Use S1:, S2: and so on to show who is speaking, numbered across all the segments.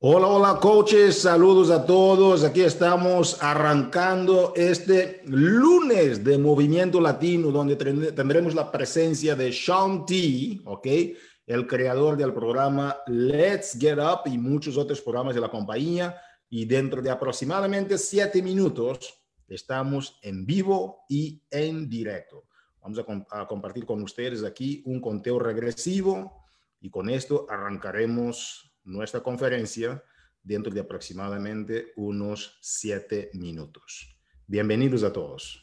S1: Hola, hola coaches, saludos a todos. Aquí estamos arrancando este lunes de Movimiento Latino, donde tendremos la presencia de Sean T, ¿ok? El creador del programa Let's Get Up y muchos otros programas de la compañía. Y dentro de aproximadamente siete minutos estamos en vivo y en directo. Vamos a, a compartir con ustedes aquí un conteo regresivo y con esto arrancaremos nuestra conferencia dentro de aproximadamente unos siete minutos. Bienvenidos a todos.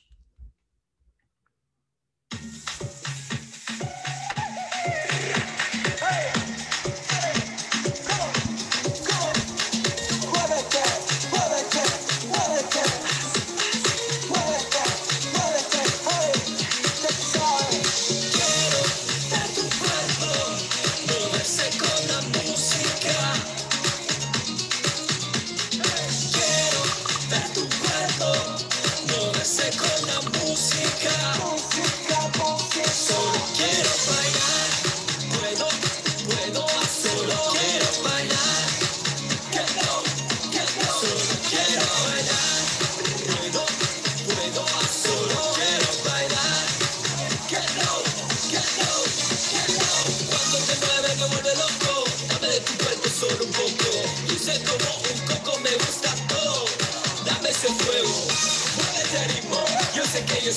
S1: Hola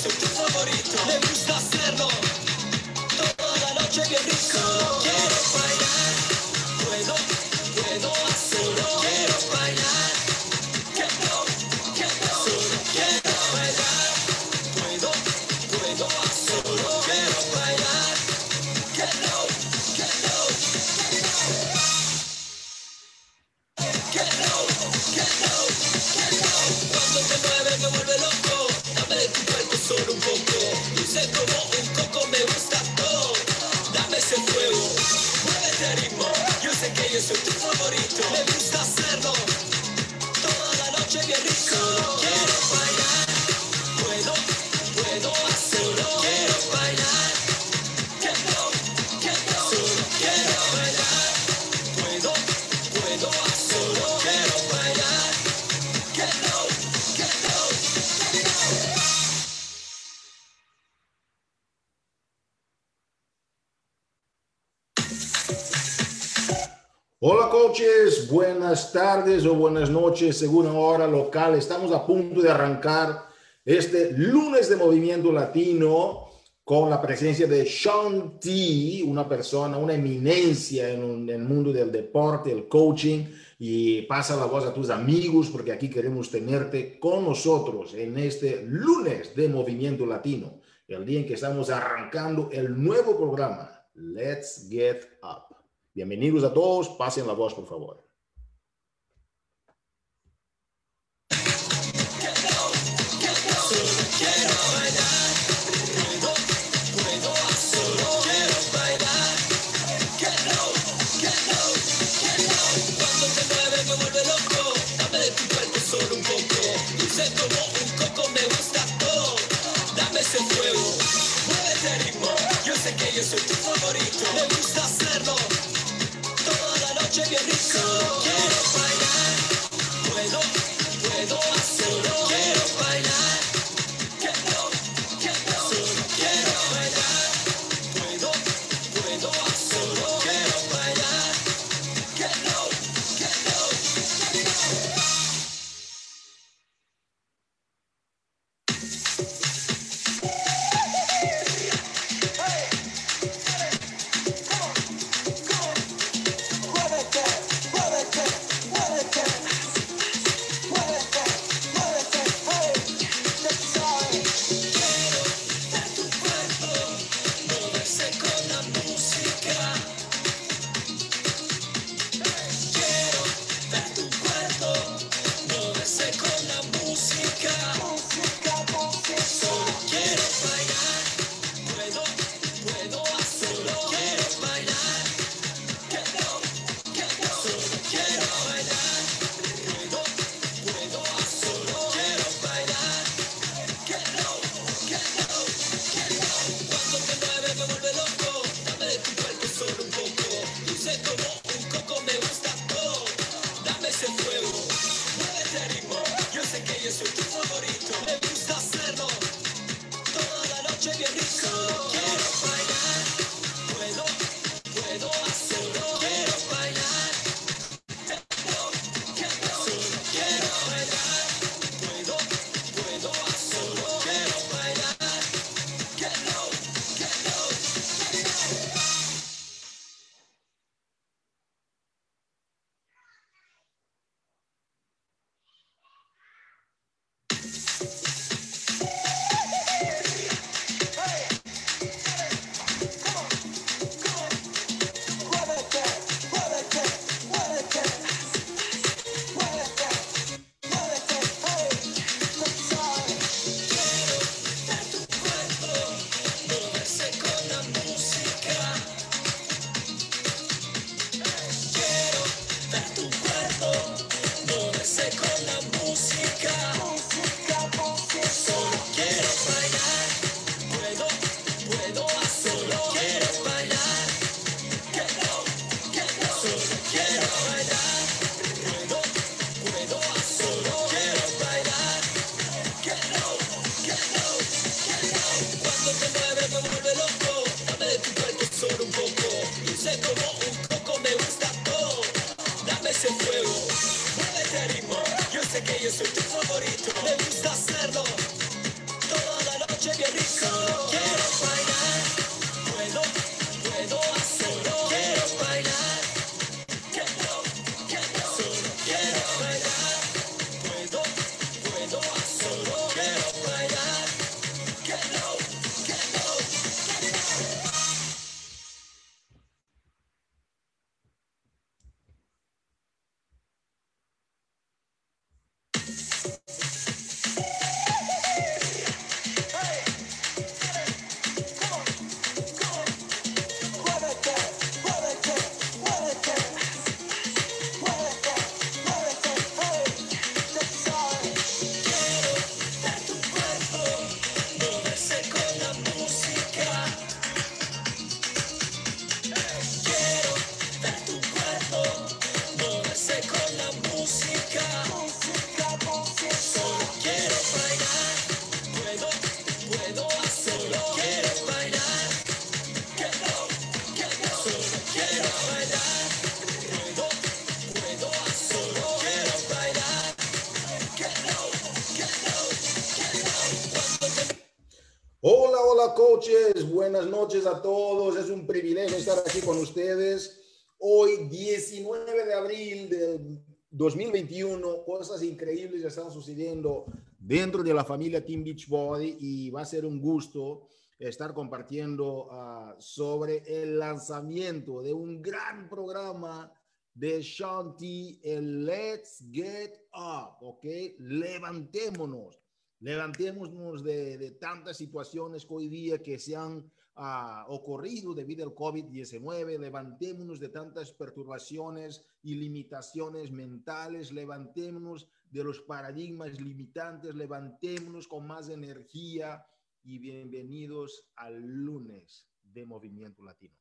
S1: tardes o buenas noches según hora local. Estamos a punto de arrancar este lunes de movimiento latino con la presencia de Sean T, una persona, una eminencia en, el mundo del deporte, el coaching. Y pasa la voz a tus amigos porque aquí queremos tenerte con nosotros en este lunes de movimiento latino, el día en que estamos arrancando el nuevo programa, Let's Get Up. Bienvenidos a todos, pasen la voz, por favor.
S2: Let tu favorito. Le gusta
S3: coaches, buenas noches a todos. Es un privilegio estar aquí con ustedes. Hoy, 19 de abril del 2021, cosas increíbles están sucediendo dentro de la familia Team Beachbody y va a ser un gusto estar compartiendo uh, sobre el lanzamiento de un gran programa de Shanti, el Let's Get Up, ¿ok? Levantémonos levantémonos de, de, tantas situaciones que hoy día que se han uh, ocurrido debido al COVID-19, levantémonos de tantas perturbaciones y limitaciones mentales, levantémonos de los paradigmas limitantes, levantémonos con más energía. Y bienvenidos al lunes de Movimiento Latino.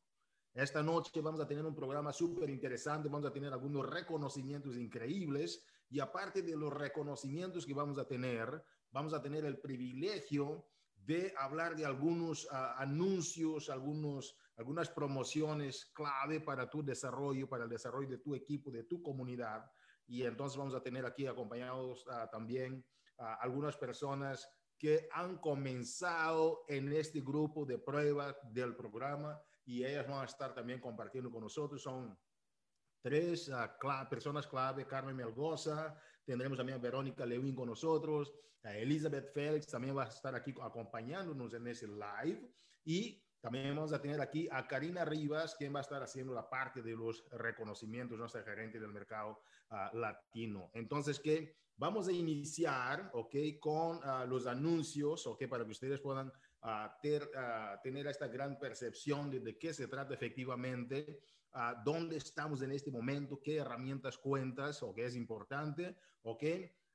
S3: Esta noche vamos a tener un programa súper interesante, vamos a tener algunos reconocimientos increíbles. Y aparte de los reconocimientos que vamos a tener, vamos a tener el privilegio de hablar de algunos uh, anuncios, algunos, algunas promociones clave para tu desarrollo, para el desarrollo de tu equipo, de tu comunidad. Y entonces vamos a tener aquí acompañados uh, también uh, algunas personas que han comenzado en este grupo de pruebas del programa y ellas van a estar también compartiendo con nosotros. Son tres personas clave, Carmen Melgoza, tendremos también a Verónica Lewin con nosotros, a Elizabeth Félix también va a estar aquí acompañándonos en ese live y también vamos a tener aquí a Karina Rivas, quien va a estar haciendo la parte de los reconocimientos, nuestra gerente del mercado uh, latino. Entonces, que vamos a iniciar, ¿ok? Con uh, los anuncios, ¿ok? Para que ustedes puedan uh, ter, tener esta gran percepción de, de qué se trata efectivamente uh, dónde estamos en este momento, qué herramientas cuentas o qué es importante, ¿ok?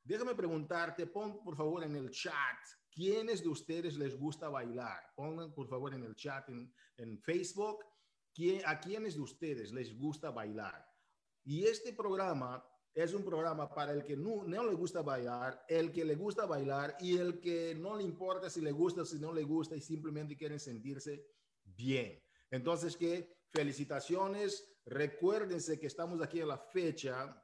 S3: Déjame preguntarte, pon por favor en el chat, ¿quiénes de ustedes les gusta bailar? Pongan por favor en el chat en, en Facebook, ¿quién, ¿a quiénes de ustedes les gusta bailar? Y este programa es un programa para el que no, no, le gusta bailar, el que le gusta bailar y el que no le importa si le gusta, si no le gusta y simplemente quieren sentirse bien. Entonces, que felicitaciones. Recuérdense que estamos aquí a la fecha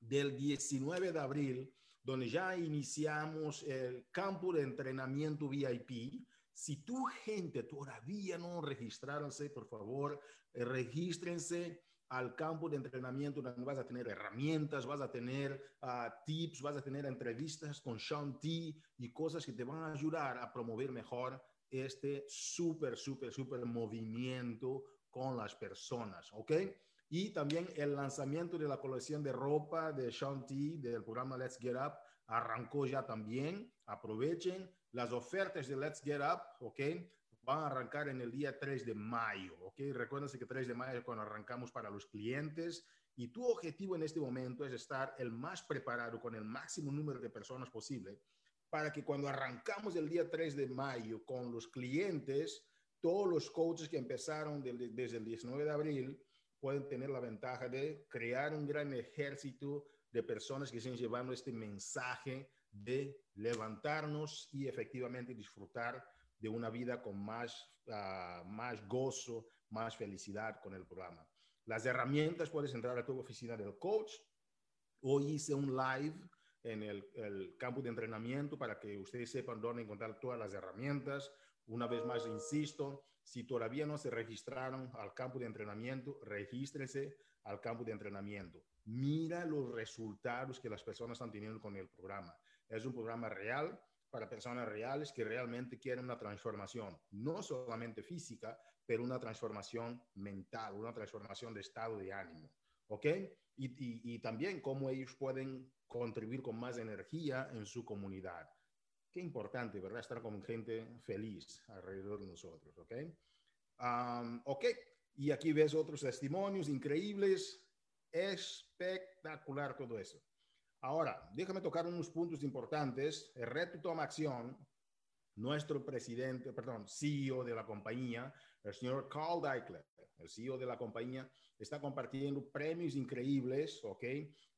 S3: del 19 de abril, donde ya iniciamos el campo de entrenamiento VIP. Si tu gente todavía no registraronse, por favor, eh, regístrense al campo de entrenamiento donde vas a tener herramientas, vas a tener ah, tips, vas a tener entrevistas con Sean T y cosas que te van a ayudar a promover mejor este súper, súper, súper movimiento con las personas, ¿ok? Y también el lanzamiento de la colección de ropa de Sean del programa Let's Get Up arrancó ya también. Aprovechen las ofertas de Let's Get Up, ¿ok? van a arrancar en el día 3 de mayo, ¿ok? Recuérdense que 3 de mayo es cuando arrancamos para los clientes y tu objetivo en este momento es estar el más preparado con el máximo número de personas posible para que cuando arrancamos el día 3 de mayo con los clientes, todos los coaches que empezaron desde el 19 de abril pueden tener la ventaja de crear un gran ejército de personas que estén llevando este mensaje de levantarnos y efectivamente disfrutar de una vida con más, uh, más gozo, más felicidad con el programa. Las herramientas, puedes entrar a tu oficina del coach. Hoy hice un live en el, el, campo de entrenamiento para que ustedes sepan dónde encontrar todas las herramientas. Una vez más, insisto, si todavía no se registraron al campo de entrenamiento, regístrense al campo de entrenamiento. Mira los resultados que las personas están teniendo con el programa. Es un programa real, para personas reales que realmente quieren una transformación, no solamente física, pero una transformación mental, una transformación de estado de ánimo. ¿Ok? Y, y, también cómo ellos pueden contribuir con más energía en su comunidad. Qué importante, ¿verdad? Estar con gente feliz alrededor de nosotros. ¿Ok? ok. Y aquí ves otros testimonios increíbles. Espectacular todo eso. Ahora, déjame tocar unos puntos importantes. El reto toma acción. Nuestro presidente, perdón, CEO de la compañía, el señor Carl Deichler, el CEO de la compañía, está compartiendo premios increíbles, ¿ok?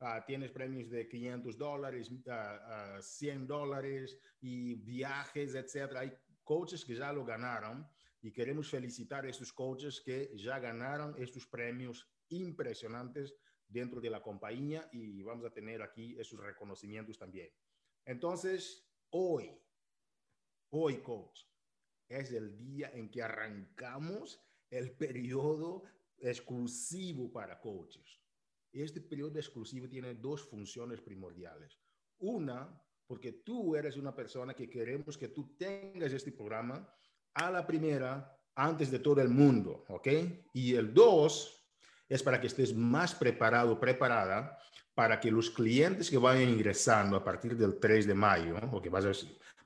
S3: Uh, tienes premios de 500 dólares, uh, uh, 100 dólares y viajes, etcétera. Hay coaches que ya lo ganaron y queremos felicitar a estos coaches que ya ganaron estos premios impresionantes dentro de la compañía y vamos a tener aquí esos reconocimientos también. Entonces, hoy, hoy, coach, es el día en que arrancamos el periodo exclusivo para coaches. Este periodo exclusivo tiene dos funciones primordiales. Una, porque tú eres una persona que queremos que tú tengas este programa a la primera, antes de todo el mundo, ¿ok? Y el dos, es para que estés más preparado, preparada, para que los clientes que vayan ingresando a partir del 3 de mayo, o que vas a,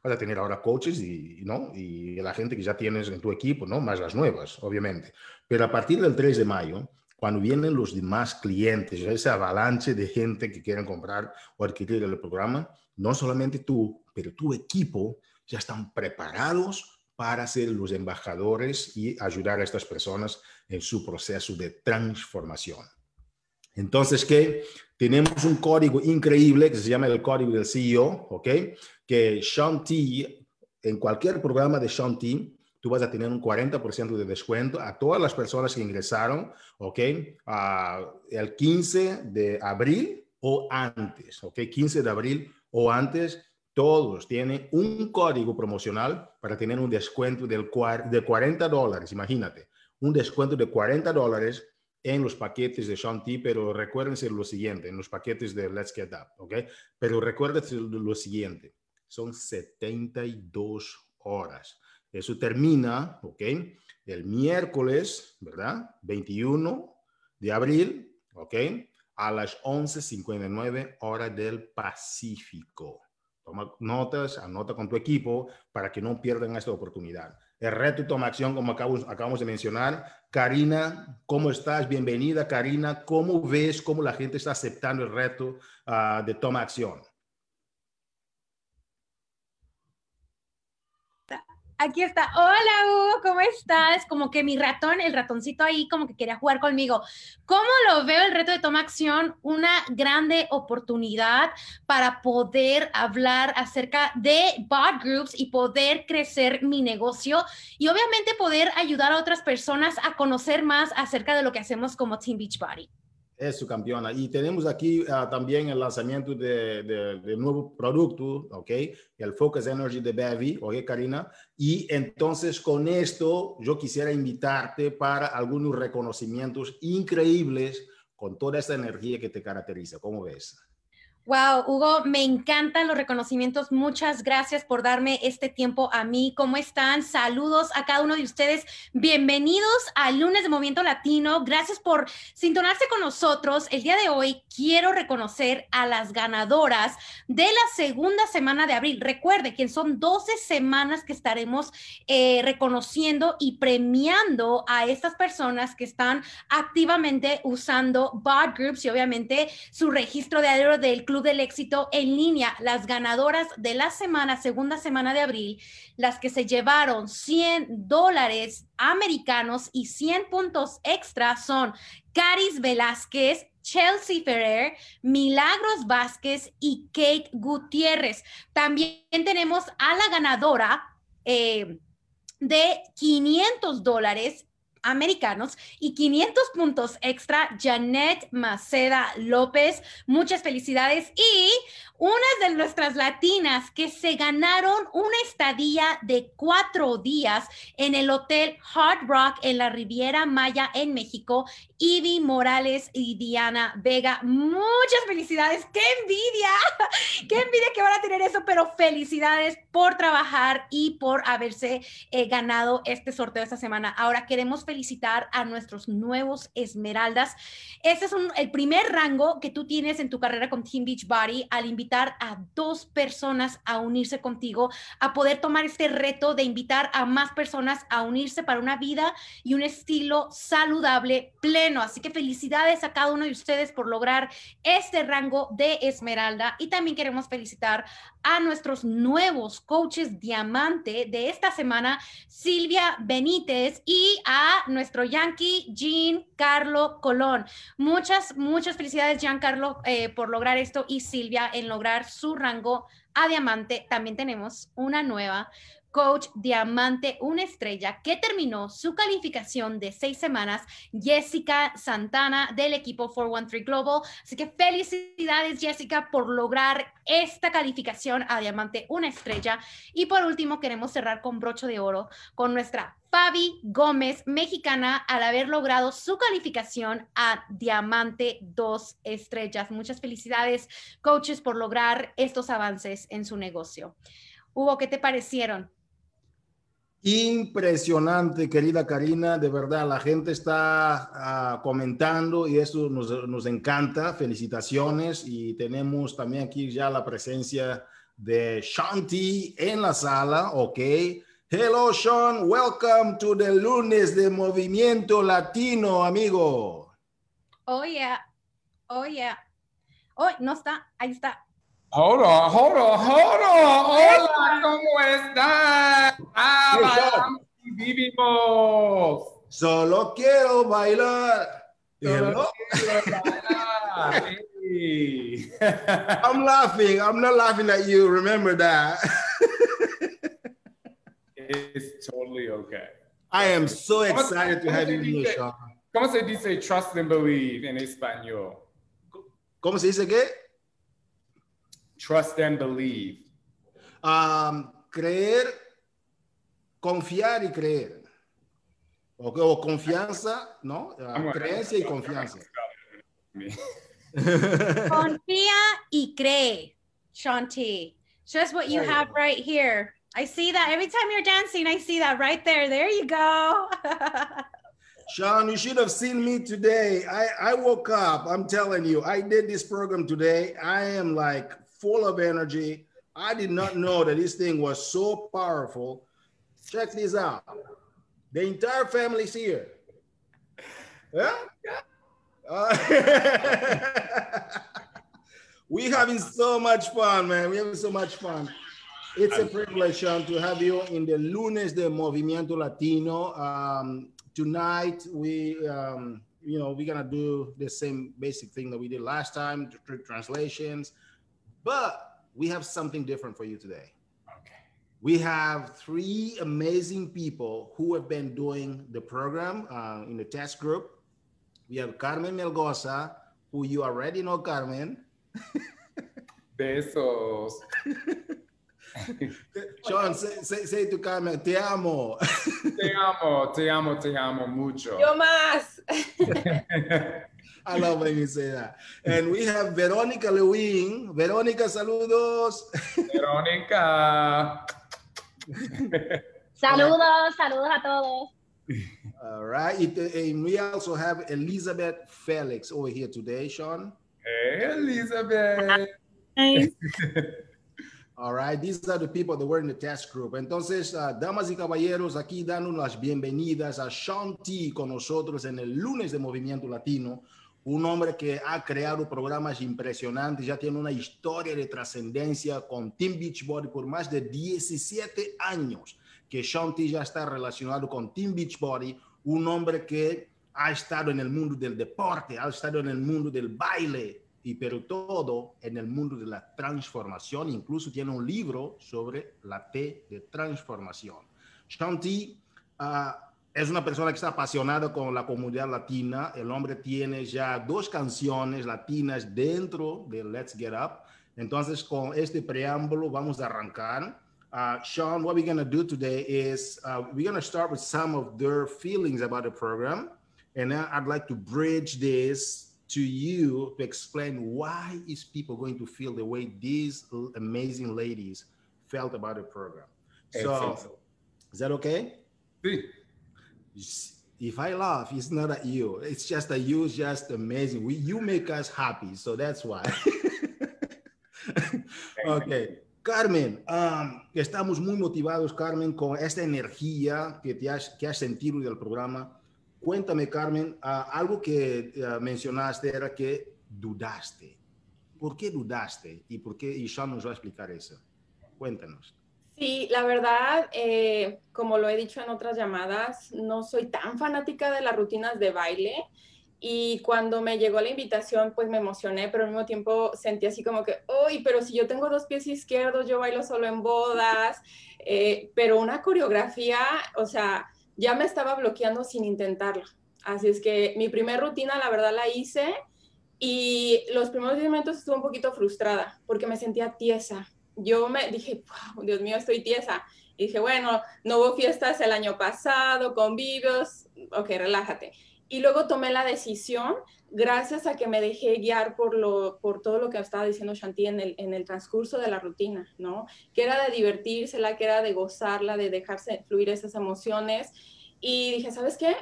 S3: vas a tener ahora coaches y, ¿no? y la gente que ya tienes en tu equipo, ¿no? más las nuevas, obviamente. Pero a partir del 3 de mayo, cuando vienen los demás clientes, esa avalancha de gente que quieren comprar o adquirir el programa, no solamente tú, pero tu equipo ya están preparados para ser los embajadores y ayudar a estas personas en su proceso de transformación. Entonces, que tenemos un código increíble que se llama el código del CEO, ¿ok? Que Shanti, en cualquier programa de Shanti, tú vas a tener un 40% de descuento a todas las personas que ingresaron, ¿ok? el 15 de abril o antes, ¿ok? 15 de abril o antes todos tienen un código promocional para tener un descuento del, de 40 dólares, imagínate, un descuento de 40 dólares en los paquetes de Shanti, pero recuérdense lo siguiente, en los paquetes de Let's Get Up, ¿ok? Pero recuérdense lo siguiente, son 72 horas. Eso termina, ¿ok? El miércoles, ¿verdad? 21 de abril, ¿ok? A las 11.59 horas del Pacífico. Toma notas, anota con tu equipo para que no pierdan esta oportunidad. El reto toma acción, como acabamos, acabamos de mencionar. Karina, ¿cómo estás? Bienvenida, Karina. ¿Cómo ves cómo la gente está aceptando el reto uh, de toma acción?
S4: Aquí está. Hola, Hugo, ¿cómo estás? Como que mi ratón, el ratoncito ahí, como que quería jugar conmigo. ¿Cómo lo veo el reto de Toma Acción? Una grande oportunidad para poder hablar acerca de bot groups y poder crecer mi negocio y obviamente poder ayudar a otras personas a conocer más acerca de lo que hacemos como Team Beachbody.
S3: Es su campeona. Y tenemos aquí uh, también el lanzamiento de, de, de, nuevo producto, ¿ok? El Focus Energy de Bevi, ¿ok, Karina? Y entonces con esto yo quisiera invitarte para algunos reconocimientos increíbles con toda esta energía que te caracteriza. ¿Cómo ves?
S4: Wow, Hugo, me encantan los reconocimientos. Muchas gracias por darme este tiempo a mí. ¿Cómo están? Saludos a cada uno de ustedes. Bienvenidos al lunes de Movimiento Latino. Gracias por sintonarse con nosotros. El día de hoy quiero reconocer a las ganadoras de la segunda semana de abril. Recuerde que son 12 semanas que estaremos eh, reconociendo y premiando a estas personas que están activamente usando bot groups y obviamente su registro de adero del club del Éxito en línea. Las ganadoras de la semana, segunda semana de abril, las que se llevaron 100 dólares americanos y 100 puntos extra son Caris Velázquez, Chelsea Ferrer, Milagros Vázquez y Kate Gutiérrez. También tenemos a la ganadora eh, de 500 dólares americanos y 500 puntos extra, Janet Maceda López. Muchas felicidades. Y unas de nuestras latinas que se ganaron una estadía de cuatro días en el Hotel Hard Rock en la Riviera Maya en México. Ivy Morales y Diana Vega. Muchas felicidades. ¡Qué envidia! ¡Qué envidia que van a tener eso! Pero felicidades por trabajar y por haberse eh, ganado este sorteo esta semana. Ahora queremos felicitar a nuestros nuevos Esmeraldas. Este es el primer rango que tú tienes en tu carrera con Team Beachbody al invitar a dos personas a unirse contigo, a poder tomar este reto de invitar a más personas a unirse para una vida y un estilo saludable, pleno. Así que felicidades a cada uno de ustedes por lograr este rango de Esmeralda y también queremos felicitar a nuestros nuevos coaches diamante de esta semana, Silvia Benítez y a nuestro Yankee Jean Carlo Colón. Muchas, muchas felicidades, Giancarlo, eh, por lograr esto y Silvia en lograr su rango a diamante. También tenemos una nueva coach diamante, una estrella que terminó su calificación de seis semanas, Jessica Santana del equipo 413 Global. Así que felicidades Jessica por lograr esta calificación a diamante, una estrella. Y por último, queremos cerrar con brocho de oro con nuestra Fabi Gómez, mexicana, al haber logrado su calificación a diamante dos estrellas. Muchas felicidades, coaches, por lograr estos avances en su negocio. Hugo, ¿qué te parecieron?
S3: Impresionante, querida Karina, de verdad, la gente está uh, comentando y eso nos, nos, encanta. Felicitaciones y tenemos también aquí ya la presencia de Shanti en la sala, ¿ok? Hello, Sean, welcome to the lunes de Movimiento Latino, amigo.
S4: Oh, yeah, oh, yeah. Oh, no está, ahí está.
S5: Hold on, hold on, hold on. Hola, ¿cómo están? Ah, vivimos.
S3: Solo quiero bailar.
S5: Solo quiero bailar. Hey.
S3: I'm laughing. I'm not laughing at you. Remember that.
S5: it's totally okay.
S3: I am so excited to have you here, Sean.
S5: ¿Cómo se dice trust and believe en español?
S3: ¿Cómo se dice qué?
S5: Trust and believe.
S3: Um, creer, confiar y creer. O, o confianza, ¿no? Uh, creencia y confianza.
S4: Confía y cree, Shanti. Just what you have right here. I see that every time you're dancing, I see that right there. There you go.
S3: Sean, you should have seen me today. I, I woke up. I'm telling you, I did this program today. I am like full of energy. I did not know that this thing was so powerful. Check this out. The entire family's here. Yeah? Uh, we having so much fun, man. We having so much fun. It's a privilege, Sean, to have you in the Lunes de Movimiento Latino. Um, tonight, we, um, you know, we're gonna do the same basic thing that we did last time, tr- translations, but we have something different for you today.
S5: Okay.
S3: We have three amazing people who have been doing the program uh, in the test group. We have Carmen Melgosa, who you already know, Carmen.
S5: Besos.
S3: Sean, say, say, say to Carmen, te amo.
S5: Te amo, te amo, te amo mucho.
S6: Yo más.
S3: I love when you say that. And we have Verónica Lewin. Verónica, saludos.
S5: Verónica.
S6: Saludos, saludos a todos.
S3: All right. It- and we also have Elizabeth Felix over here today, Sean.
S5: Hey, Elizabeth.
S3: All right, these are the people that were in the test group. Entonces, uh, damas y caballeros, aquí dando las bienvenidas a Sean T con nosotros en el lunes de Movimiento Latino, un hombre que ha creado programas impresionantes, ya tiene una historia de trascendencia con Team Beachbody por más de 17 años que Sean T ya está relacionado con Team Beachbody, un hombre que ha estado en el mundo del deporte, ha estado en el mundo del baile, y pero todo en el mundo de la transformación. Incluso tiene un libro sobre la T de transformación. Shanti ah, es una persona que está apasionada con la comunidad latina. El hombre tiene ya dos canciones latinas dentro de Let's Get Up. Entonces, con este preámbulo vamos a arrancar. Uh, Sean, what we're going to do today is uh, we're going to start with some of their feelings about the program. And then I'd like to bridge this to you to explain why is people going to feel the way these amazing ladies felt about the program. So, is that okay?
S5: Sí.
S3: If I laugh, it's not at you. It's just that you just amazing. We, you make us happy, so that's why. okay. Carmen, um, estamos muy motivados, Carmen, con esta energía que, te has, que has sentido del programa. Cuéntame, Carmen, ah, algo que ah, mencionaste era que dudaste. ¿Por qué dudaste? ¿Y por qué? Y Sean nos va a explicar eso. Cuéntanos.
S6: Sí, la verdad, eh, como lo he dicho en otras llamadas, no soy tan fanática de las rutinas de baile y cuando me llegó la invitación, pues me emocioné, pero al mismo tiempo sentí así como que, uy, pero si yo tengo dos pies izquierdos, yo bailo solo en bodas, eh, pero una coreografía, o sea, ya me estaba bloqueando sin intentarlo. Así es que mi primera rutina, la verdad, la hice y los primeros 10 minutos estuve un poquito frustrada porque me sentía tiesa. Yo me dije, Dios mío, estoy tiesa. Y dije, bueno, no hubo fiestas el año pasado, convivios, ok, relájate. Y luego tomé la decisión, gracias a que me dejé guiar por, lo, por todo lo que estaba diciendo Shanti en el, en el transcurso de la rutina, ¿no? Que era de divertírsela, que era de gozarla, de dejarse fluir esas emociones. Y dije, ¿sabes qué?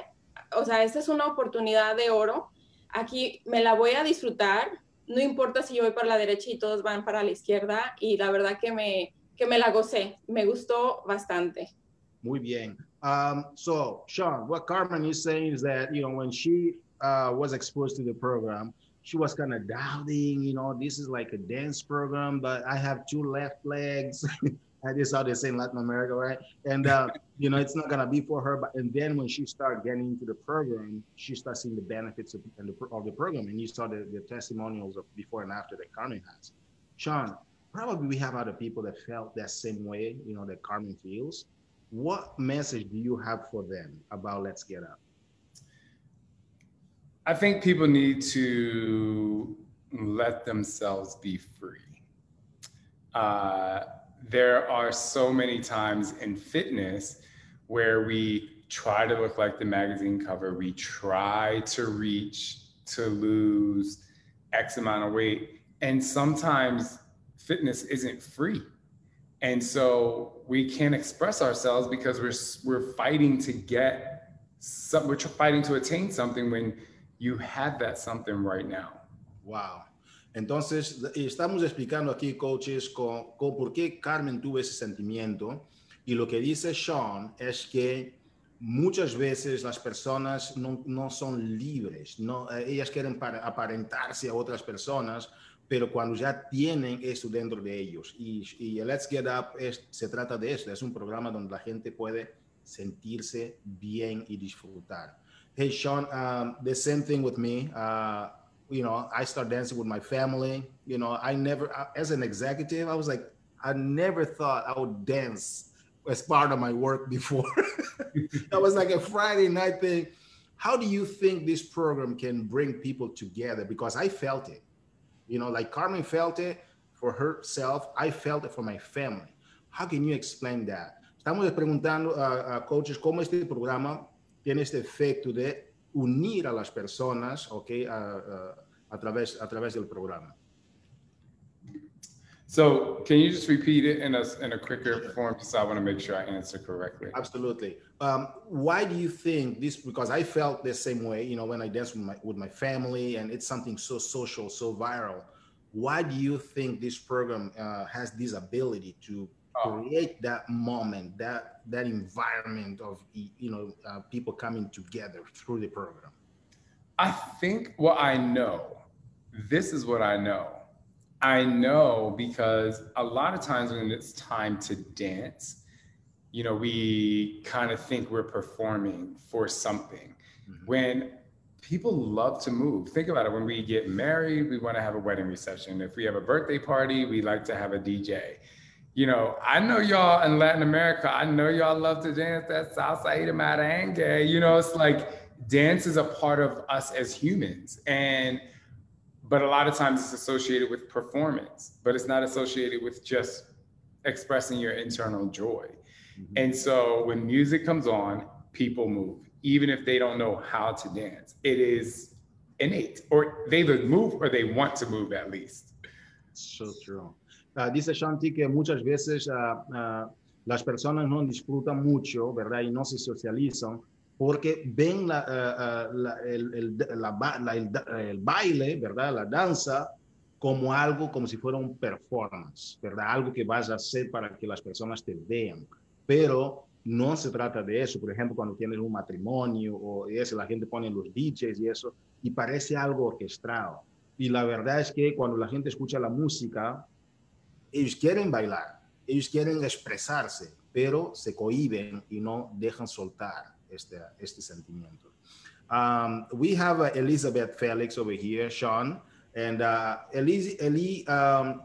S6: O sea, esta es una oportunidad de oro. Aquí me la voy a disfrutar. No importa si yo voy para la derecha y todos van para la izquierda. Y la verdad que me, que me la gocé. Me gustó bastante.
S3: Muy bien. Um, so, Sean, what Carmen is saying is that, you know, when she uh, was exposed to the program, she was kind of doubting, you know, this is like a dance program, but I have two left legs. That is how they say in Latin America, right? And, uh, you know, it's not going to be for her. But and then when she started getting into the program, she started seeing the benefits of, and the, of the program. And you saw the, the testimonials of before and after that Carmen has. Sean, probably we have other people that felt that same way, you know, that Carmen feels. What message do you have for them about Let's Get Up?
S5: I think people need to let themselves be free. Uh, there are so many times in fitness where we try to look like the magazine cover, we try to reach to lose X amount of weight, and sometimes fitness isn't free. And so we can't express ourselves because we're we're fighting to get some, we're fighting to attain something when you have that something right now.
S3: Wow. Entonces, estamos explicando aquí, coaches, con, por qué Carmen tuvo ese sentimiento. Y lo que dice Sean es que muchas veces las personas no, son libres. No, ellas quieren aparentarse a otras personas pero cuando ya tienen eso dentro de ellos. Y, y Let's Get Up es, se trata de eso, es un programa donde la gente puede sentirse bien y disfrutar. Hey, Sean, um, the same thing with me. Uh, you know, I start dancing with my family. You know, I never, as an executive, I was like, I never thought I would dance as part of my work before. that was like a Friday night thing. How do you think this program can bring people together? Because I felt it. You know, like Carmen felt it for herself, I felt it for my family. How can you explain that? Estamos preguntando a coaches cómo este programa tiene este efecto de unir a las personas, ¿ok? A, a, a, través, a través del programa.
S5: So can you just repeat it in a, in a quicker form because I want to make sure I answer correctly.
S3: Absolutely. Um, why do you think this? Because I felt the same way, you know, when I danced with my, with my family and it's something so social, so viral. Why do you think this program uh, has this ability to. Create that moment, that, that environment of, you know, uh, people coming together through the program?
S5: I think what I know, this is what I know I know because a lot of times when it's time to dance, you know, we kind of think we're performing for something. Mm-hmm. When people love to move, think about it. When we get married, we want to have a wedding reception. If we have a birthday party, we like to have a DJ. You know, I know y'all in Latin America, I know y'all love to dance that salsa merengue. You know, it's like dance is a part of us as humans. And but a lot of times it's associated with performance, but it's not associated with just expressing your internal joy. Mm-hmm. And so when music comes on, people move, even if they don't know how to dance. It is innate, or they either move or they want to move at least.
S3: So true. Uh, dice Shanti que muchas veces uh, las personas no disfrutan mucho, ¿verdad? Y no se socializan porque ven la, la, el, el, la, el, el, baile, ¿verdad? La danza como algo, como si fuera un performance, ¿verdad? Algo que vas a hacer para que las personas te vean. Pero no se trata de eso. Por ejemplo, cuando tienes un matrimonio o eso, la gente pone los DJs y eso, y parece algo orquestado. Y la verdad es que cuando la gente escucha la música, ellos quieren bailar, ellos quieren expresarse, pero se cohiben y no dejan soltar este, este sentimiento. Um, we have uh, Elizabeth Felix over here, Sean, and uh, Eli, Eli um,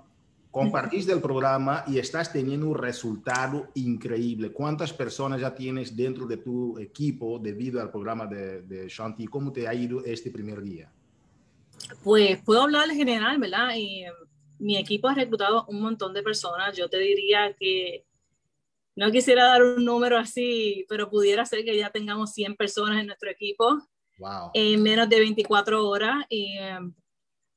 S3: compartiste el programa y estás teniendo un resultado increíble. ¿Cuántas personas ya tienes dentro de tu equipo debido al programa de, de Shanti? ¿Cómo te ha ido este primer día?
S7: Pues puedo hablar en general, ¿verdad? Y, mi equipo ha reclutado un montón de personas. Yo te diría que no quisiera dar un número así, pero pudiera ser que ya tengamos 100 personas en nuestro equipo en menos de 24 horas. Em,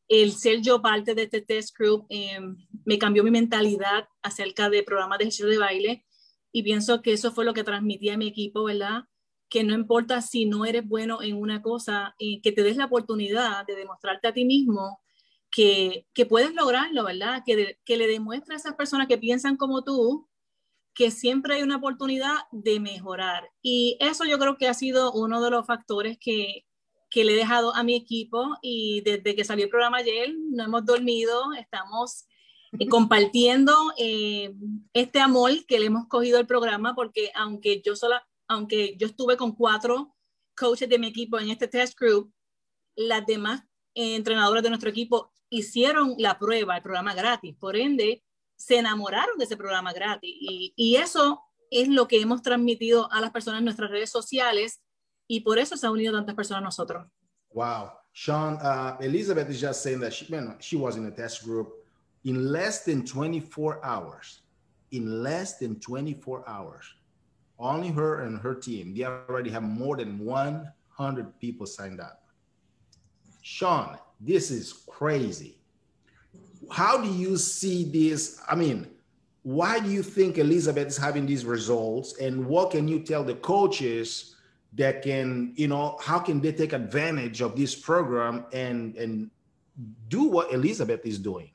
S7: el ser yo parte de este test group em, me cambió mi mentalidad acerca de programas de ejercicio de baile y pienso que eso fue lo que transmití a mi equipo, ¿verdad? Que no importa si no eres bueno en una cosa, y que te des la oportunidad de demostrarte a ti mismo que, puedes lograrlo, ¿verdad? Que, le demuestres a esas personas que piensan como tú que siempre hay una oportunidad de mejorar. Y eso yo creo que ha sido uno de los factores que, que le he dejado a mi equipo y desde que salió el programa ayer no hemos dormido, estamos eh, compartiendo eh, este amor que le hemos cogido al programa porque aunque yo sola, aunque yo estuve con cuatro coaches de mi equipo en este test group, las demás eh, entrenadoras de nuestro equipo hicieron la prueba, el programa gratis. Por ende, se enamoraron de ese programa gratis. Y, y, eso es lo que hemos transmitido a las personas en nuestras redes sociales y por eso se han unido tantas personas a nosotros.
S3: Wow. Sean, uh, Elizabeth is just saying that she, she was in a test group in less than 24 hours. In less than 24 hours. Only her and her team, they already have more than 100 people signed up. Sean, this is crazy how do you see this? I mean, why do you think Elizabeth is having these results? And what can you tell the coaches that can, you know, how can they take advantage of this program and and do what Elizabeth is doing?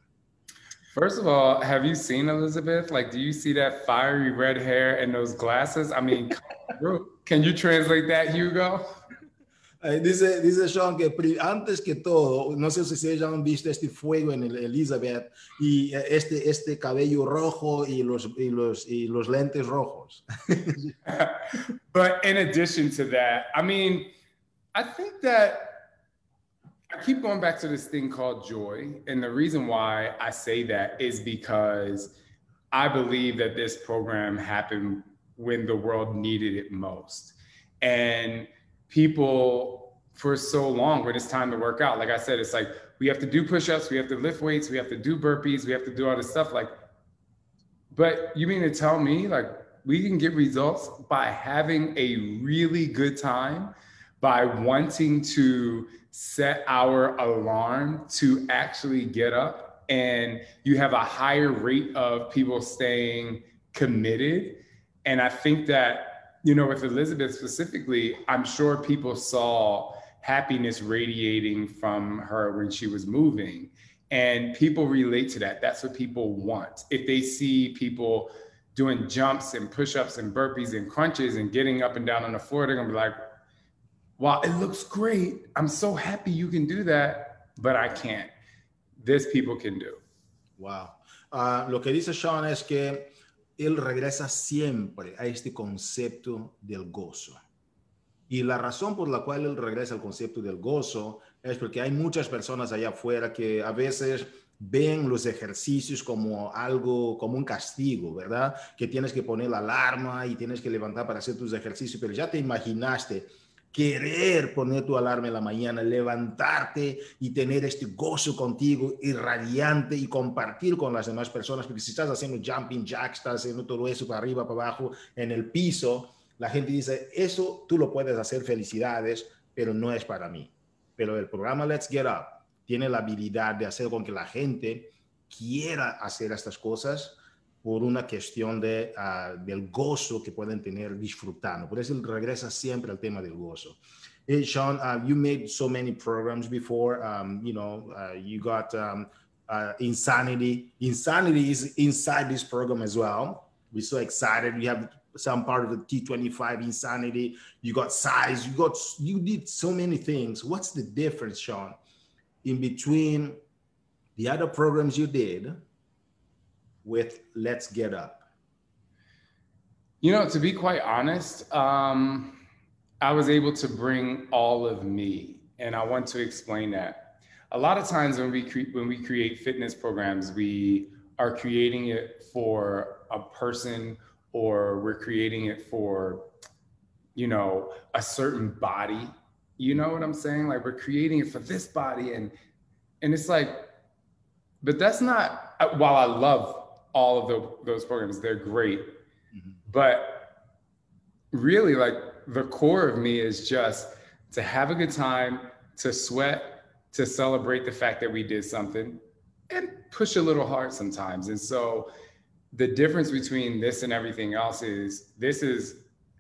S5: First of all, have you seen Elizabeth? Like, do you see that fiery red hair and those glasses? I mean, can you translate that, Hugo?
S3: Eh, dice, dice Sean que antes que todo, no sé si ustedes han visto este fuego en el Elizabeth y eh, este, este cabello rojo y los, y los, y los lentes rojos.
S5: but in addition to that, I mean, I think that I keep going back to this thing called joy. And the reason why I say that is because I believe that this program happened when the world needed it most. And people, for so long, when it's time to work out, like I said, it's like we have to do push ups, we have to lift weights, we have to do burpees, we have to do all this stuff. Like, but you mean to tell me, like, we can get results by having a really good time, by wanting to set our alarm to actually get up and you have a higher rate of people staying committed and i think that you know with elizabeth specifically i'm sure people saw happiness radiating from her when she was moving and people relate to that that's what people want if they see people doing jumps and push-ups and burpees and crunches and getting up and down on the floor they're gonna be like wow, it looks great. I'm so happy you can do that, but I can't. This people can do.
S3: Wow. Uh, lo que dice Sean es que él regresa siempre a este concepto del gozo. Y la razón por la cual él regresa al concepto del gozo es porque hay muchas personas allá afuera que a veces ven los ejercicios como algo, como un castigo, ¿verdad? Que tienes que poner la alarma y tienes que levantar para hacer tus ejercicios, pero ya te imaginaste querer poner tu alarma en la mañana, levantarte y tener este gozo contigo irradiante y compartir con las demás personas, porque si estás haciendo jumping jacks, estás haciendo todo eso para arriba, para abajo, en el piso, la gente dice, eso tú lo puedes hacer, felicidades, pero no es para mí. Pero el programa Let's Get Up tiene la habilidad de hacer con que la gente quiera hacer estas cosas por una cuestión de, uh, del gozo que pueden tener disfrutando. Por eso regresa siempre al tema del gozo. Hey, Sean, uh, you made so many programs before. Um, you know, uh, you got um, Insanity. Insanity is inside this program as well. We're so excited. We have some part of the T25 Insanity. You got size. You got you did so many things. What's the difference, Sean, in between the other programs you did with Let's Get Up?
S5: You know, to be quite honest, um, I was able to bring all of me, and I want to explain that. A lot of times when we cre- when we create fitness programs, we are creating it for a person, or we're creating it for, you know, a certain body. You know what I'm saying? Like we're creating it for this body, and and it's like, but that's not. While I love all of the, those programs. They're great. Mm-hmm. But really, like the core of me is just to have a good time, to sweat, to celebrate the fact that we did something, and push a little hard sometimes. And so the difference between this and everything else is this is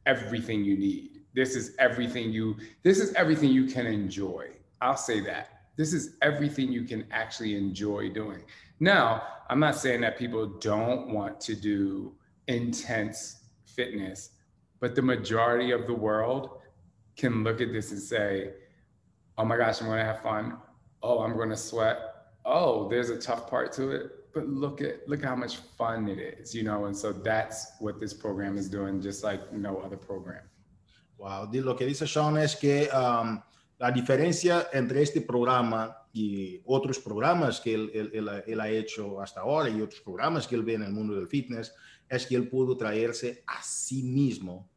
S5: everything you need. This is everything you this is everything you can enjoy. I'll say that. This is everything you can actually enjoy doing. Now, I'm not saying that people don't want to do intense fitness, but the majority of the world can look at this and say, oh my gosh, I'm to have fun. Oh, I'm going to sweat. Oh, there's a tough part to it, but look at look how much fun it is, you know. And so that's what this program is doing, just like no other program.
S3: Wow, lo que dice Sean es que um, la diferencia entre este programa y otros programas que él, él, él, ha hecho hasta ahora y otros programas que él ve en el mundo del fitness es que él pudo traerse a sí mismo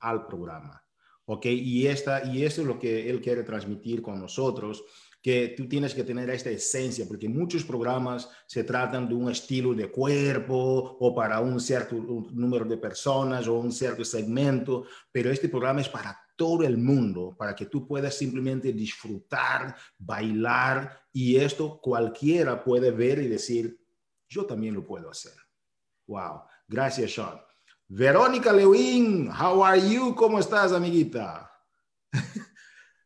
S3: al programa. ¿Ok? Y, esta, y eso es lo que él quiere transmitir con nosotros, que tú tienes que tener esta esencia, porque muchos programas se tratan de un estilo de cuerpo o para un cierto número de personas o un cierto segmento, pero este programa es para todo el mundo para que tú puedas simplemente disfrutar, bailar y esto cualquiera puede ver y decir, yo también lo puedo hacer. Wow, gracias Sean. Verónica Lewin, how are you? ¿Cómo estás, amiguita?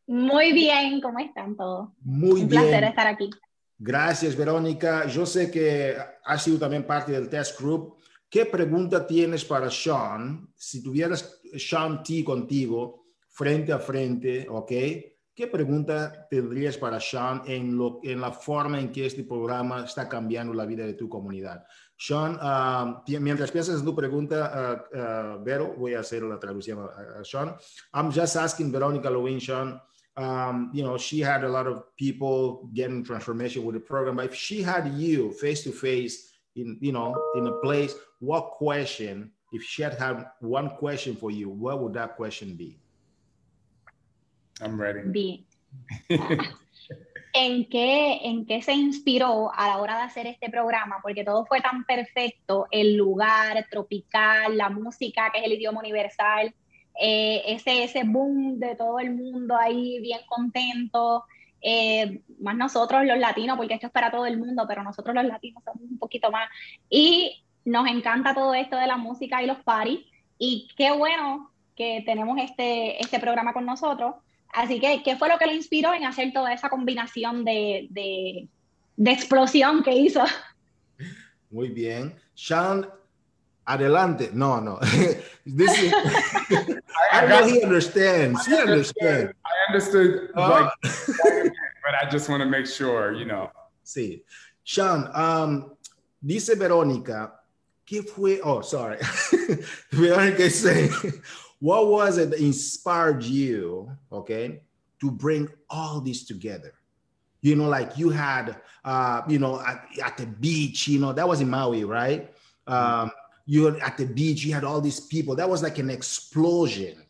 S8: Muy bien, ¿cómo están todos?
S3: Muy
S8: Un
S3: bien.
S8: placer estar aquí.
S3: Gracias, Verónica. Yo sé que has sido también parte del test group. ¿Qué pregunta tienes para Sean? Si tuvieras Sean T contigo, frente a frente, ¿ok? ¿qué pregunta tendrías para Sean en, la forma en que este programa está cambiando la vida de tu comunidad? Sean, um, mientras piensas en tu pregunta, uh, uh, Vero, voy a hacer la traducción a Sean. I'm just asking Veronica Lewin, Sean, um, you know, she had a lot of people getting transformation with the program. But if she had you face to face in, you know, in a place, what question, if she had had one question for you, what would that question be?
S5: I'm ready.
S8: Be. ¿En qué, ¿En qué se inspiró a la hora de hacer este programa? Porque todo fue tan perfecto, el lugar tropical, la música, que es el idioma universal, eh, ese, ese boom de todo el mundo ahí bien contento, eh, más nosotros los latinos, porque esto es para todo el mundo, pero nosotros los latinos somos un poquito más. Y nos encanta todo esto de la música y los parties, y qué bueno que tenemos este, este programa con nosotros. Así que, ¿qué fue lo que le inspiró en hacer toda esa combinación de, de, de explosión que hizo?
S3: Muy bien. Sean adelante. No, no. this is, I know he understands. He understands.
S5: I understood, like, but I just want to make sure, you know.
S3: Sí. Sean, um, dice Verónica, ¿qué fue? Oh, sorry. Verónica saying, what was it that inspired you, okay, to bring all this together? You know, like you had, uh, you know, at, at the beach, you know, that was in Maui, right? Um, you're at the beach, you had all these people. That was like an explosion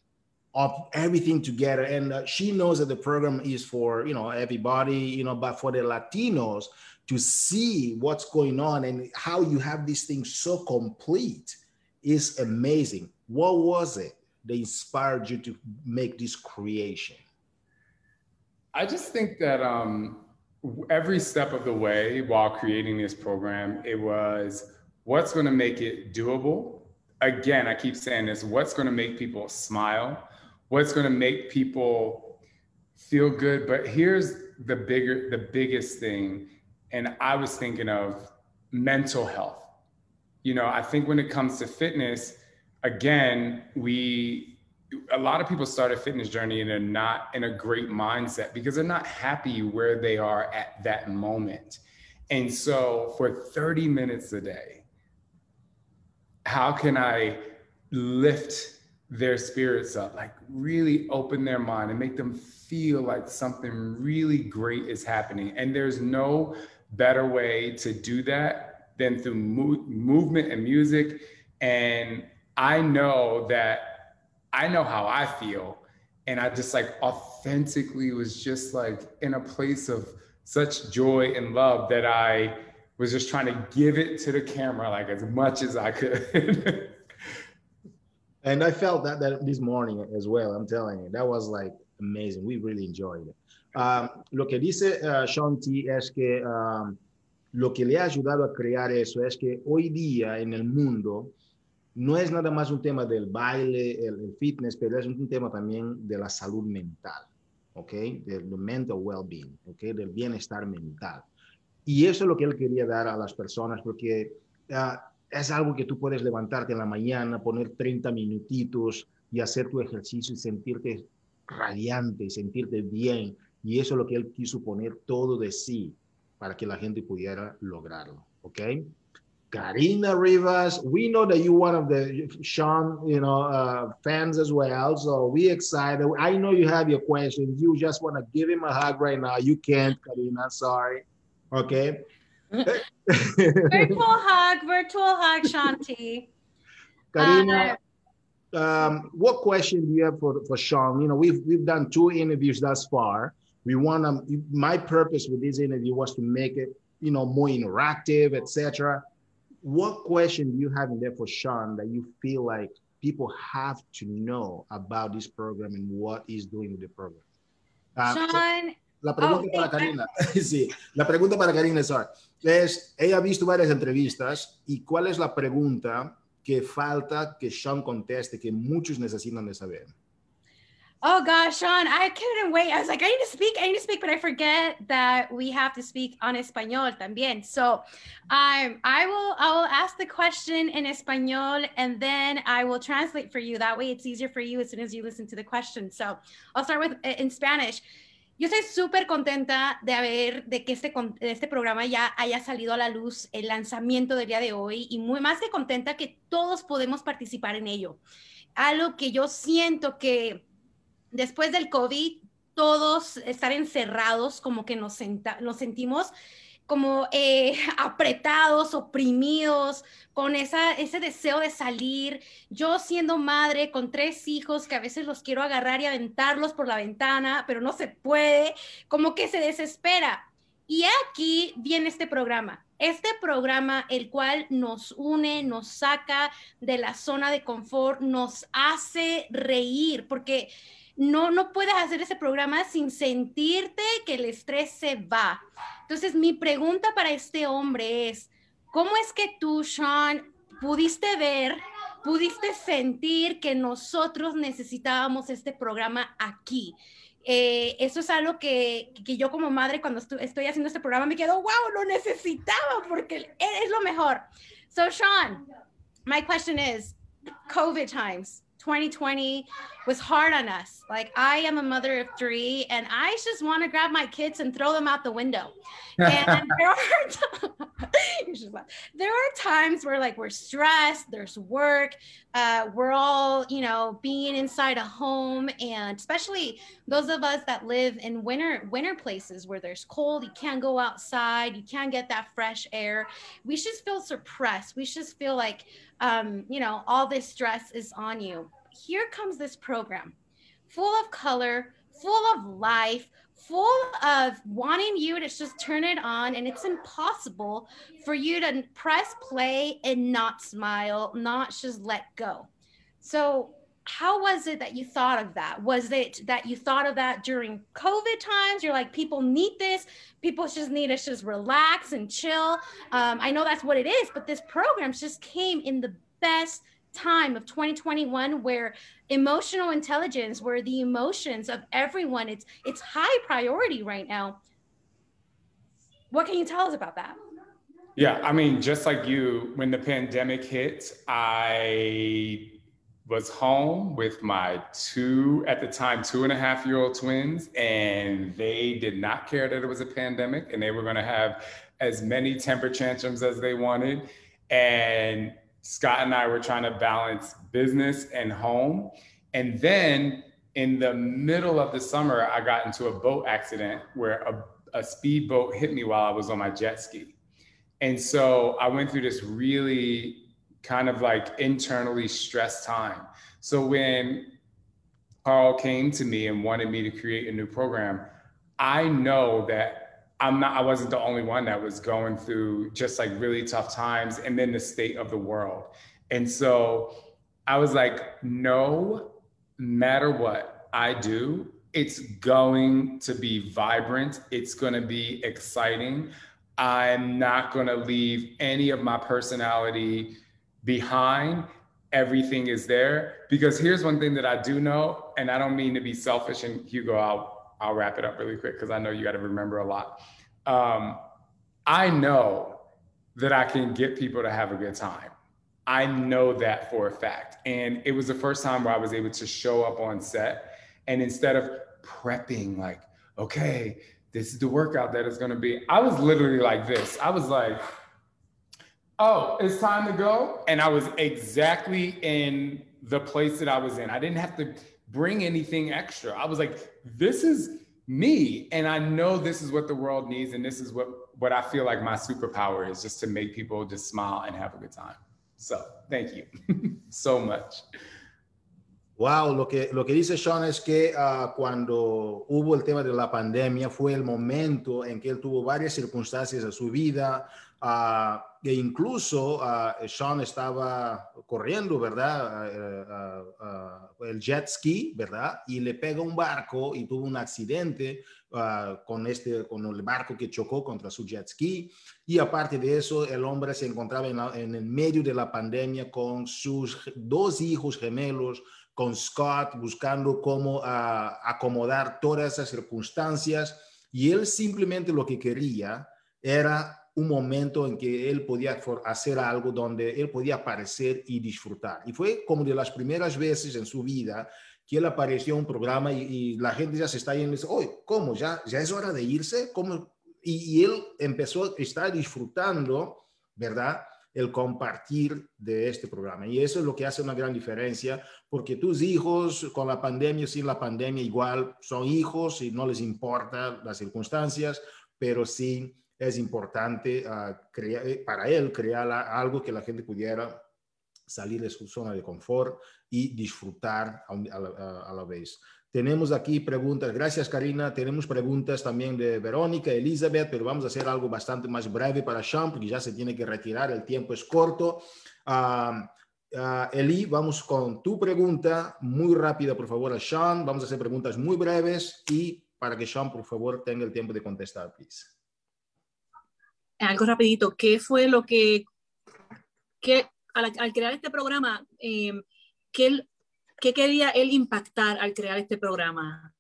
S3: of everything together. And uh, she knows that the program is for, you know, everybody, you know, but for the Latinos to see what's going on and how you have this thing so complete is amazing. What was it that inspired you to make this creation?
S5: I just think that um, every step of the way while creating this program, it was what's going to make it doable? Again i keep saying this what's going to make people smile? What's going to make people feel good? But here's the bigger the biggest thing and i was thinking of mental health. You know i think when it comes to fitness again we a lot of people start a fitness journey and they're not in a great mindset because they're not happy where they are at that moment and so for 30 minutes a day how can I lift their spirits up, like really open their mind and make them feel like something really great is happening. And there's no better way to do that than through mo- movement and music. And I know that I know how I feel. And I just like authentically was just like in a place of such joy and love that I was just trying to give it to the camera like as much as I could.
S3: and I felt that, that this morning as well. I'm telling you, that was like amazing. We really enjoyed it. Um, lo que dice uh, Sean T es que um, lo que le ha ayudado a crear eso es que hoy día en el mundo no es nada más un tema del baile, el, el fitness, pero es un tema también de la salud mental, ¿ok? Del mental well-being, ¿ok? Del bienestar mental. Y eso es lo que él quería dar a las personas, porque uh, es algo que tú puedes levantarte en la mañana, poner 30 minutitos y hacer tu ejercicio y sentirte radiante, y sentirte bien. Y eso es lo que él quiso poner todo de sí para que la gente pudiera lograrlo. ¿Ok? Karina Rivas, we know that you're one of the Sean, you know, uh, fans as well. So we excited. I know you have your questions. You just want to give him a hug right now. You can't, Karina. Sorry. Okay.
S4: virtual hug, virtual hug, Shanti.
S3: Karina, uh, um, what question do you have for, for Sean? You know, we've we've done two interviews thus far. We want to. My purpose with this interview was to make it, you know, more interactive, etc. What question do you have in there for Sean that you feel like people have to know about this program and what he's doing with the program?
S4: Uh, Sean,
S3: La pregunta oh, para Karina, sí, la pregunta para Karina es, ella ha visto varias entrevistas y cuál es la pregunta que falta que Sean conteste, que muchos necesitan de saber.
S4: Oh gosh, Sean, I couldn't wait. I was like, I need to speak, I need to speak, but I forget that we have to speak on español también. So um, I will I will ask the question in español and then I will translate for you. That way it's easier for you as soon as you listen to the question. So I'll start with in Spanish. Yo estoy súper contenta de haber, de que este, este programa ya haya salido a la luz, el lanzamiento del día de hoy, y muy más que contenta que todos podemos participar en ello. Algo que yo siento que después del COVID, todos estar encerrados, como que nos, nos sentimos como eh, apretados, oprimidos, con esa, ese deseo de salir. Yo siendo madre con tres hijos que a veces los quiero agarrar y aventarlos por la ventana, pero no se puede, como que se desespera. Y aquí viene este programa. Este programa, el cual nos une, nos saca de la zona de confort, nos hace reír, porque no, no puedes hacer ese programa sin sentirte que el estrés se va. Entonces, mi pregunta para este hombre es, ¿cómo es que tú, Sean, pudiste ver, pudiste sentir que nosotros necesitábamos este programa aquí? Eh, eso es algo que, que, yo como madre cuando estoy haciendo este programa me quedo, wow, lo necesitaba porque es lo mejor. So, Sean, my question is, COVID times. 2020 was hard on us. Like I am a mother of three, and I just want to grab my kids and throw them out the window. And there are there are times where like we're stressed. There's work. Uh, we're all you know being inside a home, and especially those of us that live in winter winter places where there's cold. You can't go outside. You can't get that fresh air. We just feel suppressed. We just feel like um, you know, all this stress is on you. Here comes this program full of color, full of life, full of wanting you to just turn it on. And it's impossible for you to press play and not smile, not just let go. So, how was it that you thought of that? Was it that you thought of that during COVID times? You're like, people need this. People just need to just relax and chill. Um, I know that's what it is, but this program just came in the best time of 2021 where emotional intelligence where the emotions of everyone it's it's high priority right now what can you tell us about that
S5: yeah i mean just like you when the pandemic hit i was home with my two, at the time, two and a half year old twins, and they did not care that it was a pandemic and they were going to have as many temper tantrums as they wanted. And Scott and I were trying to balance business and home. And then in the middle of the summer, I got into a boat accident where a, a speedboat hit me while I was on my jet ski. And so I went through this really kind of like internally stressed time. So when Carl came to me and wanted me to create a new program, I know that I'm not I wasn't the only one that was going through just like really tough times and then the state of the world. And so I was like, no matter what I do, it's going to be vibrant, it's going to be exciting. I'm not going to leave any of my personality behind everything is there. Because here's one thing that i do know and i don't mean to be selfish and hugo i'll i'll wrap it up really quick because i know you got to remember a lot. Um, i know that i can get people to have a good time. I know that for a fact. And it was the first time where i was able to show up on set and instead of prepping like okay this is the workout that is going to be i was literally like this. I was like oh, it's time to go. And I was exactly in the place that I was in. I didn't have to bring anything extra. I was like, this is me. And I know this is what the world needs. And this is what, what I feel like my superpower is just to make people just smile and have a good time. So thank you so much.
S3: Wow, lo que, lo que dice Sean es que uh, cuando hubo el tema de la pandemia fue el momento en que él tuvo varias circunstancias en su vida, Uh, e incluso uh, Sean estaba corriendo, ¿verdad? Uh, el jet ski, ¿verdad? Y le pega un barco y tuvo un accidente con, este, con el barco que chocó contra su jet ski. Y aparte de eso, el hombre se encontraba en, en el medio de la pandemia con sus dos hijos gemelos, con Scott, buscando cómo acomodar todas esas circunstancias. Y él simplemente lo que quería era un momento en que él podía hacer algo donde él podía aparecer y disfrutar. Y fue como de las primeras veces en su vida que él apareció en un programa y, la gente ya se está yendo y dice, oye, ¿cómo? ¿Ya, ¿Ya es hora de irse? ¿Cómo? Y, y él empezó, está disfrutando, ¿verdad? el compartir de este programa. Y eso es lo que hace una gran diferencia, porque tus hijos, con la pandemia, sin la pandemia, igual son hijos y no les importa las circunstancias, pero sí es importante ah, eh, para él crear algo que la gente pudiera salir de su zona de confort y disfrutar a la vez. Tenemos aquí preguntas, gracias Karina, tenemos preguntas también de Verónica, Elizabeth, pero vamos a hacer algo bastante más breve para Sean porque ya se tiene que retirar, el tiempo es corto. Uh, Eli, vamos con tu pregunta muy rápida, por favor, a Sean. Vamos a hacer preguntas muy breves y para que Sean, por favor, tenga el tiempo de contestar, please.
S7: Algo rapidito, ¿qué fue lo que, que al, crear este programa, eh, ¿qué, ¿Qué quería él impactar al crear este programa?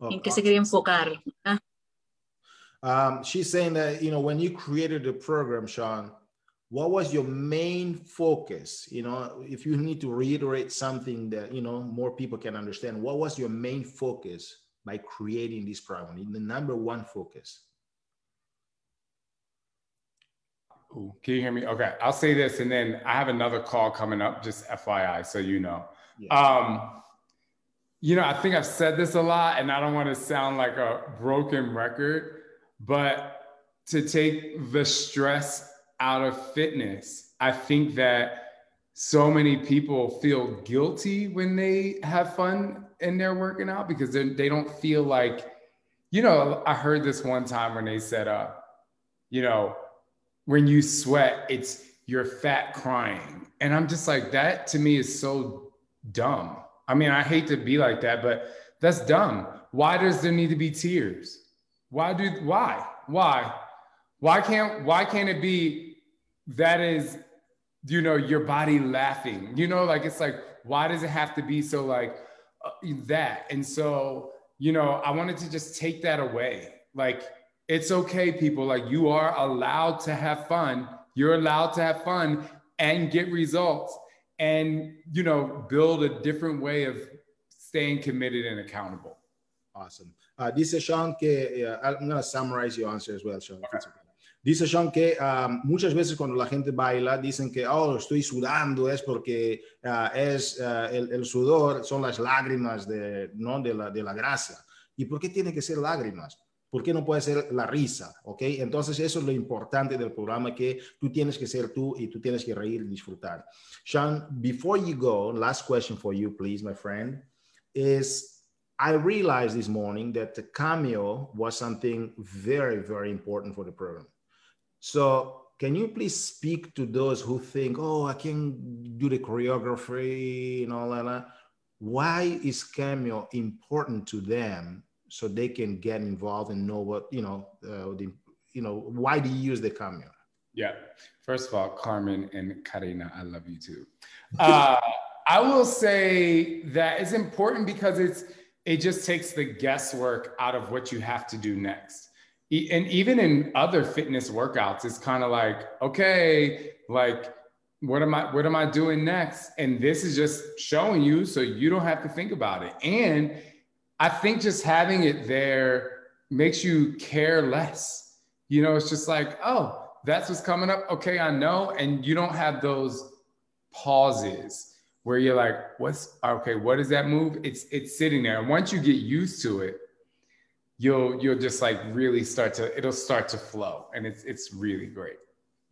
S7: ¿En qué se quería enfocar? Ah.
S3: Um, she's saying that, you know, when you created the program, Sean, what was your main focus? You know, if you need to reiterate something that, you know, more people can understand, what was your main focus by creating this program? The number one focus?
S5: Ooh, can you hear me? Okay, I'll say this and then I have another call coming up, just FYI, so you know. Yeah. Um, you know, I think I've said this a lot, and I don't want to sound like a broken record, but to take the stress out of fitness, I think that so many people feel guilty when they have fun and they're working out because they don't feel like, you know, I heard this one time when they said, uh, you know, when you sweat, it's your fat crying. And I'm just like, that to me is so dumb. I mean, I hate to be like that, but that's dumb. Why does there need to be tears? Why do why? Why? Why can't why can't it be that is you know your body laughing? You know, like it's like why does it have to be so like uh, that? And so, you know, I wanted to just take that away. Like it's okay people, like you are allowed to have fun. You're allowed to have fun and get results and you know build a different way of staying committed and accountable.
S3: Awesome. Uh, dice Sean que uh, I'm going to summarize your answer as well, Sean. Okay. Dice Sean que um, muchas veces cuando la gente baila dicen que oh estoy sudando es porque uh, es uh, el, el, sudor son las lágrimas de no de la de la grasa. ¿Y por qué tiene que ser lágrimas? ¿Por qué no puede ser la risa? ¿Ok? Entonces eso es lo importante del programa, que tú tienes que ser tú y tú tienes que reír y disfrutar. Sean, before you go, last question for you, please, my friend, is I realized this morning that the cameo was something very, very important for the program. So can you please speak to those who think, oh, I can do the choreography and all that? Why is cameo important to them so they can get involved and know what you know uh, the you know why do you use the cameo
S5: yeah. First of all carmen and karina i love you too. Uh, i will say that it's important because it's it just takes the guesswork out of what you have to do next. And even in other fitness workouts it's kind of like okay like what am i what am i doing next? And this is just showing you so you don't have to think about it. And I think just having it there makes you care less. You know, it's just like, oh, that's what's coming up. Okay, I know. And you don't have those pauses where you're like, what's okay, what is that move? It's it's sitting there. And once you get used to it, you'll you'll just like really start to it'll start to flow. And it's it's really great.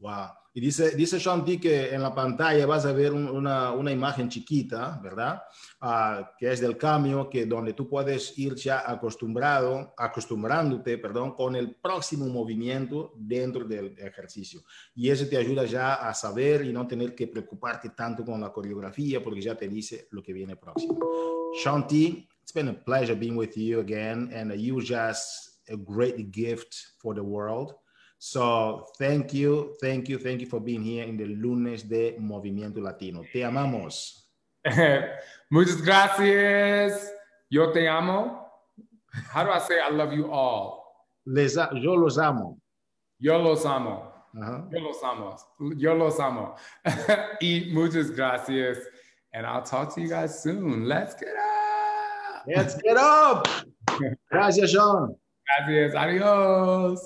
S3: Wow. Y dice, dice Shanti que en la pantalla vas a ver una, una, imagen chiquita, ¿verdad? Uh, que es del cambio, que donde tú puedes ir ya acostumbrado, acostumbrándote, perdón, con el próximo movimiento dentro del ejercicio. Y eso te ayuda ya a saber y no tener que preocuparte tanto con la coreografía, porque ya te dice lo que viene próximo. Shanti, it's been a pleasure being with you again, and you just a great gift for the world. So, thank you, thank you, thank you for being here in the lunes de Movimiento Latino. Te amamos.
S5: Muchas gracias. Yo te amo. How do I say I love you all?
S3: Les, yo los amo.
S5: Yo los amo. Uh -huh. Yo los amo. Yo los amo. y muchas gracias. And I'll talk to you guys soon. Let's get up.
S3: Let's get up. Gracias, Sean.
S5: Gracias. Adiós.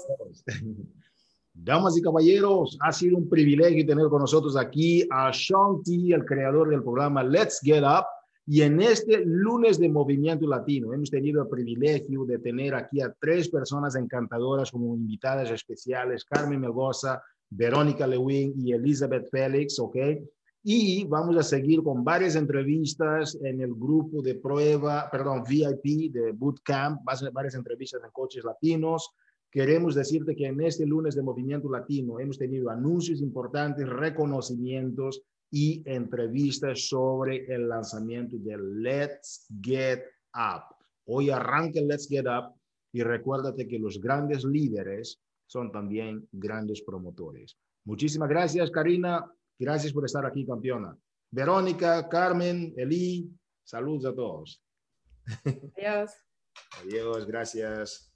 S3: Damas y caballeros, ha sido un privilegio tener con nosotros aquí a Sean T, el creador del programa Let's Get Up. Y en este lunes de Movimiento Latino hemos tenido el privilegio de tener aquí a tres personas encantadoras como invitadas especiales, Carmen Melgoza, Verónica Lewin y Elizabeth Félix, ¿ok? Y vamos a seguir con varias entrevistas en el grupo de prueba, perdón, VIP de Bootcamp, varias entrevistas en coches latinos. Queremos decirte que en este lunes de Movimiento Latino hemos tenido anuncios importantes, reconocimientos y entrevistas sobre el lanzamiento de Let's Get Up. Hoy arranca Let's Get Up y recuérdate que los grandes líderes son también grandes promotores. Muchísimas gracias, Karina. Gracias por estar aquí, campeona. Verónica, Carmen, Eli, saludos a todos.
S6: Adiós.
S3: Adiós, gracias.